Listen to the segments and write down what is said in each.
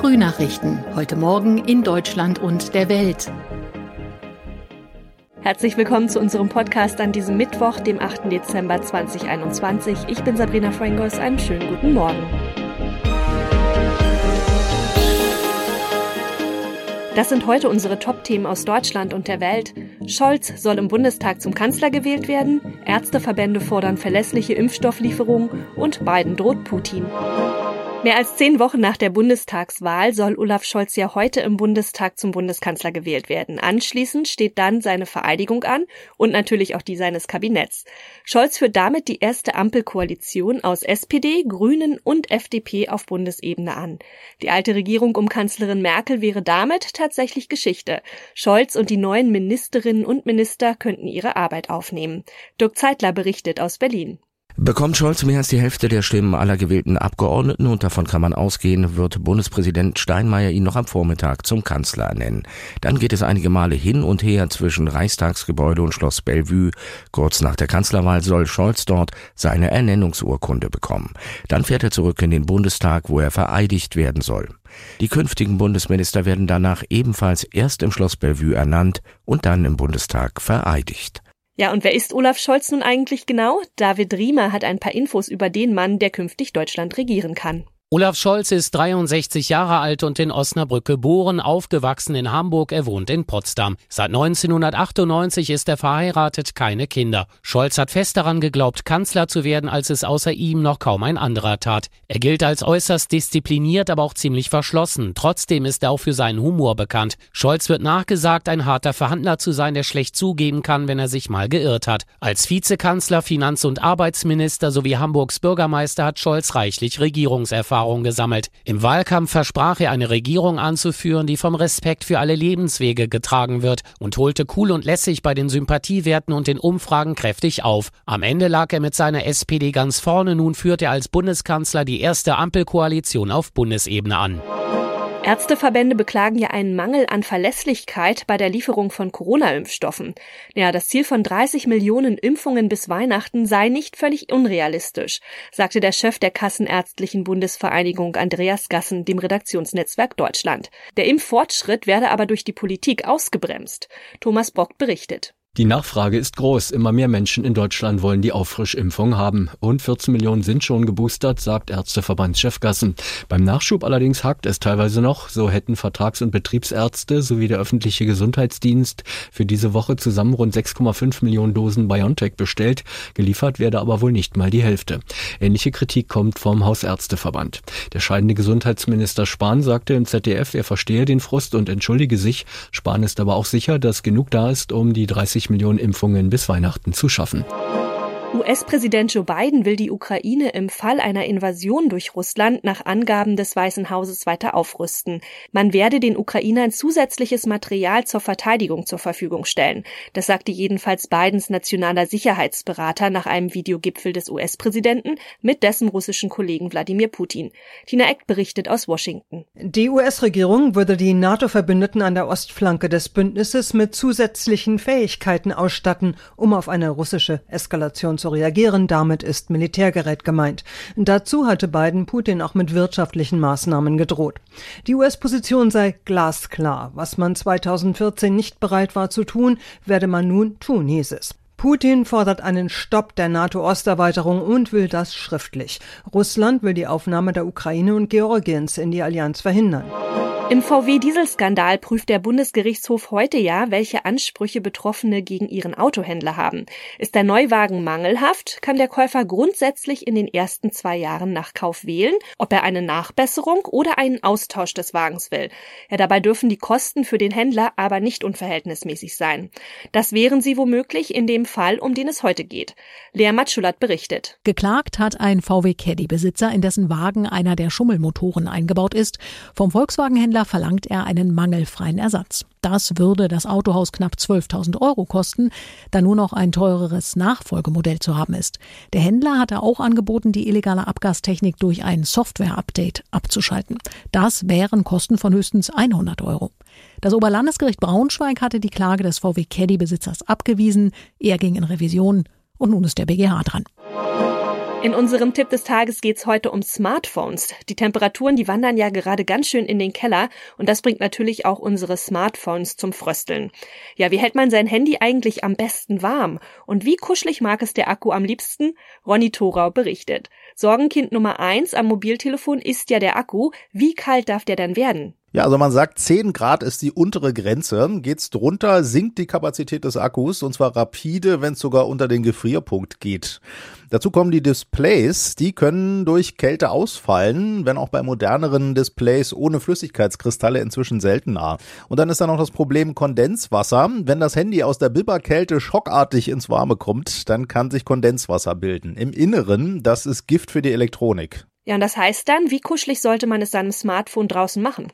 Frühnachrichten. Heute Morgen in Deutschland und der Welt. Herzlich willkommen zu unserem Podcast an diesem Mittwoch, dem 8. Dezember 2021. Ich bin Sabrina Frangos. Einen schönen guten Morgen. Das sind heute unsere Top-Themen aus Deutschland und der Welt. Scholz soll im Bundestag zum Kanzler gewählt werden, Ärzteverbände fordern verlässliche Impfstofflieferungen und Biden droht Putin. Mehr als zehn Wochen nach der Bundestagswahl soll Olaf Scholz ja heute im Bundestag zum Bundeskanzler gewählt werden. Anschließend steht dann seine Vereidigung an und natürlich auch die seines Kabinetts. Scholz führt damit die erste Ampelkoalition aus SPD, Grünen und FDP auf Bundesebene an. Die alte Regierung um Kanzlerin Merkel wäre damit tatsächlich Geschichte. Scholz und die neuen Ministerinnen und Minister könnten ihre Arbeit aufnehmen. Dirk Zeitler berichtet aus Berlin. Bekommt Scholz mehr als die Hälfte der Stimmen aller gewählten Abgeordneten und davon kann man ausgehen, wird Bundespräsident Steinmeier ihn noch am Vormittag zum Kanzler ernennen. Dann geht es einige Male hin und her zwischen Reichstagsgebäude und Schloss Bellevue. Kurz nach der Kanzlerwahl soll Scholz dort seine Ernennungsurkunde bekommen. Dann fährt er zurück in den Bundestag, wo er vereidigt werden soll. Die künftigen Bundesminister werden danach ebenfalls erst im Schloss Bellevue ernannt und dann im Bundestag vereidigt. Ja, und wer ist Olaf Scholz nun eigentlich genau? David Riemer hat ein paar Infos über den Mann, der künftig Deutschland regieren kann. Olaf Scholz ist 63 Jahre alt und in Osnabrück geboren, aufgewachsen in Hamburg, er wohnt in Potsdam. Seit 1998 ist er verheiratet, keine Kinder. Scholz hat fest daran geglaubt, Kanzler zu werden, als es außer ihm noch kaum ein anderer tat. Er gilt als äußerst diszipliniert, aber auch ziemlich verschlossen. Trotzdem ist er auch für seinen Humor bekannt. Scholz wird nachgesagt, ein harter Verhandler zu sein, der schlecht zugeben kann, wenn er sich mal geirrt hat. Als Vizekanzler, Finanz- und Arbeitsminister sowie Hamburgs Bürgermeister hat Scholz reichlich Regierungserfahrung. Erfahrung gesammelt. Im Wahlkampf versprach er eine Regierung anzuführen, die vom Respekt für alle Lebenswege getragen wird und holte cool und lässig bei den Sympathiewerten und den Umfragen kräftig auf. Am Ende lag er mit seiner SPD ganz vorne, nun führt er als Bundeskanzler die erste Ampelkoalition auf Bundesebene an. Ärzteverbände beklagen ja einen Mangel an Verlässlichkeit bei der Lieferung von Corona-Impfstoffen. Ja, das Ziel von 30 Millionen Impfungen bis Weihnachten sei nicht völlig unrealistisch, sagte der Chef der Kassenärztlichen Bundesvereinigung Andreas Gassen dem Redaktionsnetzwerk Deutschland. Der Impffortschritt werde aber durch die Politik ausgebremst. Thomas Brock berichtet. Die Nachfrage ist groß. Immer mehr Menschen in Deutschland wollen die Auffrischimpfung haben. Rund 14 Millionen sind schon geboostert, sagt Ärzteverbandschef Gassen. Beim Nachschub allerdings hakt es teilweise noch. So hätten Vertrags- und Betriebsärzte sowie der öffentliche Gesundheitsdienst für diese Woche zusammen rund 6,5 Millionen Dosen BioNTech bestellt. Geliefert werde aber wohl nicht mal die Hälfte. Ähnliche Kritik kommt vom Hausärzteverband. Der scheidende Gesundheitsminister Spahn sagte im ZDF, er verstehe den Frust und entschuldige sich. Spahn ist aber auch sicher, dass genug da ist, um die 30 30 Millionen Impfungen bis Weihnachten zu schaffen. US-Präsident Joe Biden will die Ukraine im Fall einer Invasion durch Russland nach Angaben des Weißen Hauses weiter aufrüsten. Man werde den Ukrainern zusätzliches Material zur Verteidigung zur Verfügung stellen. Das sagte jedenfalls Bidens nationaler Sicherheitsberater nach einem Videogipfel des US-Präsidenten mit dessen russischen Kollegen Wladimir Putin. Tina Eck berichtet aus Washington. Die US-Regierung würde die NATO-Verbündeten an der Ostflanke des Bündnisses mit zusätzlichen Fähigkeiten ausstatten, um auf eine russische Eskalation zu reagieren. Damit ist Militärgerät gemeint. Dazu hatte Biden Putin auch mit wirtschaftlichen Maßnahmen gedroht. Die US-Position sei glasklar. Was man 2014 nicht bereit war zu tun, werde man nun tun, hieß es. Putin fordert einen Stopp der NATO-Osterweiterung und will das schriftlich. Russland will die Aufnahme der Ukraine und Georgiens in die Allianz verhindern. Im VW-Dieselskandal prüft der Bundesgerichtshof heute ja, welche Ansprüche Betroffene gegen ihren Autohändler haben. Ist der Neuwagen mangelhaft, kann der Käufer grundsätzlich in den ersten zwei Jahren nach Kauf wählen, ob er eine Nachbesserung oder einen Austausch des Wagens will. Ja, dabei dürfen die Kosten für den Händler aber nicht unverhältnismäßig sein. Das wären sie womöglich in dem Fall, um den es heute geht. Lea Matschulat berichtet. Geklagt hat ein VW Caddy-Besitzer, in dessen Wagen einer der Schummelmotoren eingebaut ist. Vom Volkswagen-Händler Händler verlangt er einen mangelfreien Ersatz. Das würde das Autohaus knapp 12.000 Euro kosten, da nur noch ein teureres Nachfolgemodell zu haben ist. Der Händler hatte auch angeboten, die illegale Abgastechnik durch ein Software-Update abzuschalten. Das wären Kosten von höchstens 100 Euro. Das Oberlandesgericht Braunschweig hatte die Klage des VW Caddy-Besitzers abgewiesen. Er ging in Revision und nun ist der BGH dran. In unserem Tipp des Tages geht's heute um Smartphones. Die Temperaturen, die wandern ja gerade ganz schön in den Keller und das bringt natürlich auch unsere Smartphones zum Frösteln. Ja, wie hält man sein Handy eigentlich am besten warm? Und wie kuschelig mag es der Akku am liebsten? Ronny Thorau berichtet. Sorgenkind Nummer eins am Mobiltelefon ist ja der Akku. Wie kalt darf der dann werden? Ja, also man sagt, 10 Grad ist die untere Grenze. Geht's drunter, sinkt die Kapazität des Akkus und zwar rapide, wenn es sogar unter den Gefrierpunkt geht. Dazu kommen die Displays, die können durch Kälte ausfallen, wenn auch bei moderneren Displays ohne Flüssigkeitskristalle inzwischen seltener. Und dann ist da noch das Problem Kondenswasser. Wenn das Handy aus der Bibberkälte schockartig ins Warme kommt, dann kann sich Kondenswasser bilden. Im Inneren, das ist Gift für die Elektronik. Ja, und das heißt dann, wie kuschelig sollte man es seinem Smartphone draußen machen?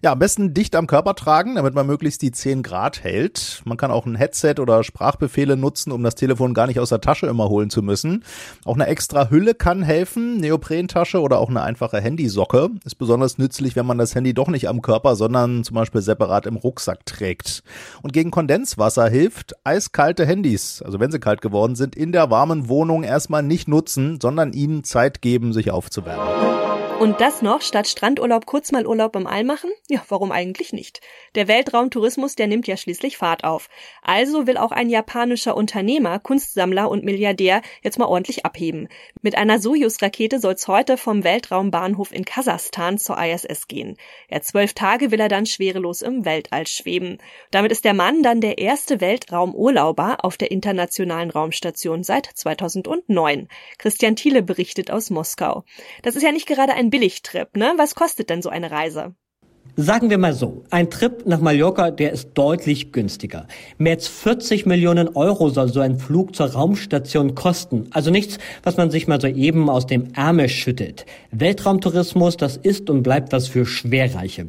Ja, am besten dicht am Körper tragen, damit man möglichst die 10 Grad hält. Man kann auch ein Headset oder Sprachbefehle nutzen, um das Telefon gar nicht aus der Tasche immer holen zu müssen. Auch eine extra Hülle kann helfen, Neoprentasche oder auch eine einfache Handysocke. Ist besonders nützlich, wenn man das Handy doch nicht am Körper, sondern zum Beispiel separat im Rucksack trägt. Und gegen Kondenswasser hilft eiskalte Handys, also wenn sie kalt geworden sind, in der warmen Wohnung erstmal nicht nutzen, sondern ihnen Zeit geben, sich Savannah. Und das noch statt Strandurlaub kurz mal Urlaub im All machen? Ja, warum eigentlich nicht? Der Weltraumtourismus, der nimmt ja schließlich Fahrt auf. Also will auch ein japanischer Unternehmer, Kunstsammler und Milliardär jetzt mal ordentlich abheben. Mit einer Soyuz-Rakete soll's heute vom Weltraumbahnhof in Kasachstan zur ISS gehen. Ja, zwölf Tage will er dann schwerelos im Weltall schweben. Damit ist der Mann dann der erste Weltraumurlauber auf der internationalen Raumstation seit 2009. Christian Thiele berichtet aus Moskau. Das ist ja nicht gerade ein Billigtrip, ne? Was kostet denn so eine Reise? Sagen wir mal so, ein Trip nach Mallorca, der ist deutlich günstiger. Mehr als 40 Millionen Euro soll so ein Flug zur Raumstation kosten. Also nichts, was man sich mal so eben aus dem Ärmel schüttelt. Weltraumtourismus, das ist und bleibt was für Schwerreiche.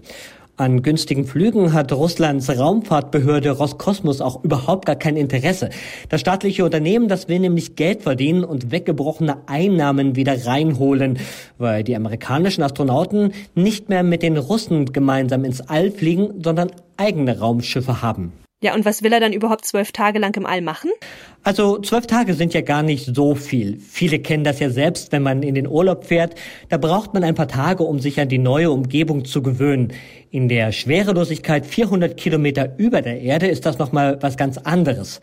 An günstigen Flügen hat Russlands Raumfahrtbehörde Roskosmos auch überhaupt gar kein Interesse. Das staatliche Unternehmen, das will nämlich Geld verdienen und weggebrochene Einnahmen wieder reinholen, weil die amerikanischen Astronauten nicht mehr mit den Russen gemeinsam ins All fliegen, sondern eigene Raumschiffe haben. Ja, und was will er dann überhaupt zwölf Tage lang im All machen? Also zwölf Tage sind ja gar nicht so viel. Viele kennen das ja selbst, wenn man in den Urlaub fährt. Da braucht man ein paar Tage, um sich an die neue Umgebung zu gewöhnen. In der Schwerelosigkeit 400 Kilometer über der Erde ist das nochmal was ganz anderes.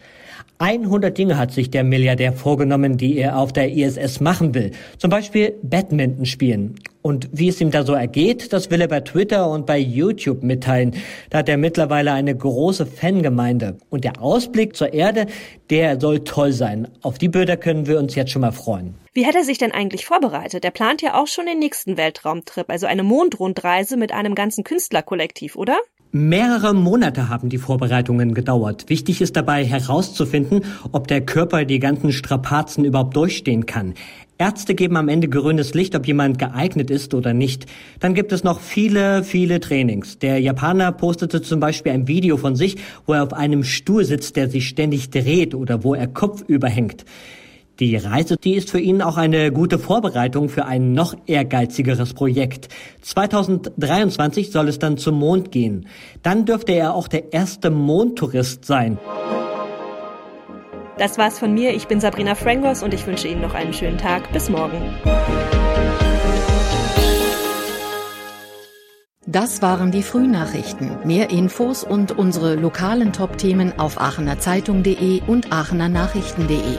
100 Dinge hat sich der Milliardär vorgenommen, die er auf der ISS machen will. Zum Beispiel Badminton spielen. Und wie es ihm da so ergeht, das will er bei Twitter und bei YouTube mitteilen. Da hat er mittlerweile eine große Fangemeinde. Und der Ausblick zur Erde, der soll toll sein. Auf die Bilder können wir uns jetzt schon mal freuen. Wie hätte er sich denn eigentlich vorbereitet? Er plant ja auch schon den nächsten Weltraumtrip, also eine Mondrundreise mit einem ganzen Künstlerkollektiv, oder? Mehrere Monate haben die Vorbereitungen gedauert. Wichtig ist dabei herauszufinden, ob der Körper die ganzen Strapazen überhaupt durchstehen kann. Ärzte geben am Ende grünes Licht, ob jemand geeignet ist oder nicht. Dann gibt es noch viele, viele Trainings. Der Japaner postete zum Beispiel ein Video von sich, wo er auf einem Stuhl sitzt, der sich ständig dreht oder wo er kopfüber hängt. Die Reise, die ist für ihn auch eine gute Vorbereitung für ein noch ehrgeizigeres Projekt. 2023 soll es dann zum Mond gehen. Dann dürfte er auch der erste Mondtourist sein. Das war's von mir. Ich bin Sabrina Frangos und ich wünsche Ihnen noch einen schönen Tag. Bis morgen. Das waren die Frühnachrichten. Mehr Infos und unsere lokalen Top-Themen auf aachenerzeitung.de und aachenernachrichten.de.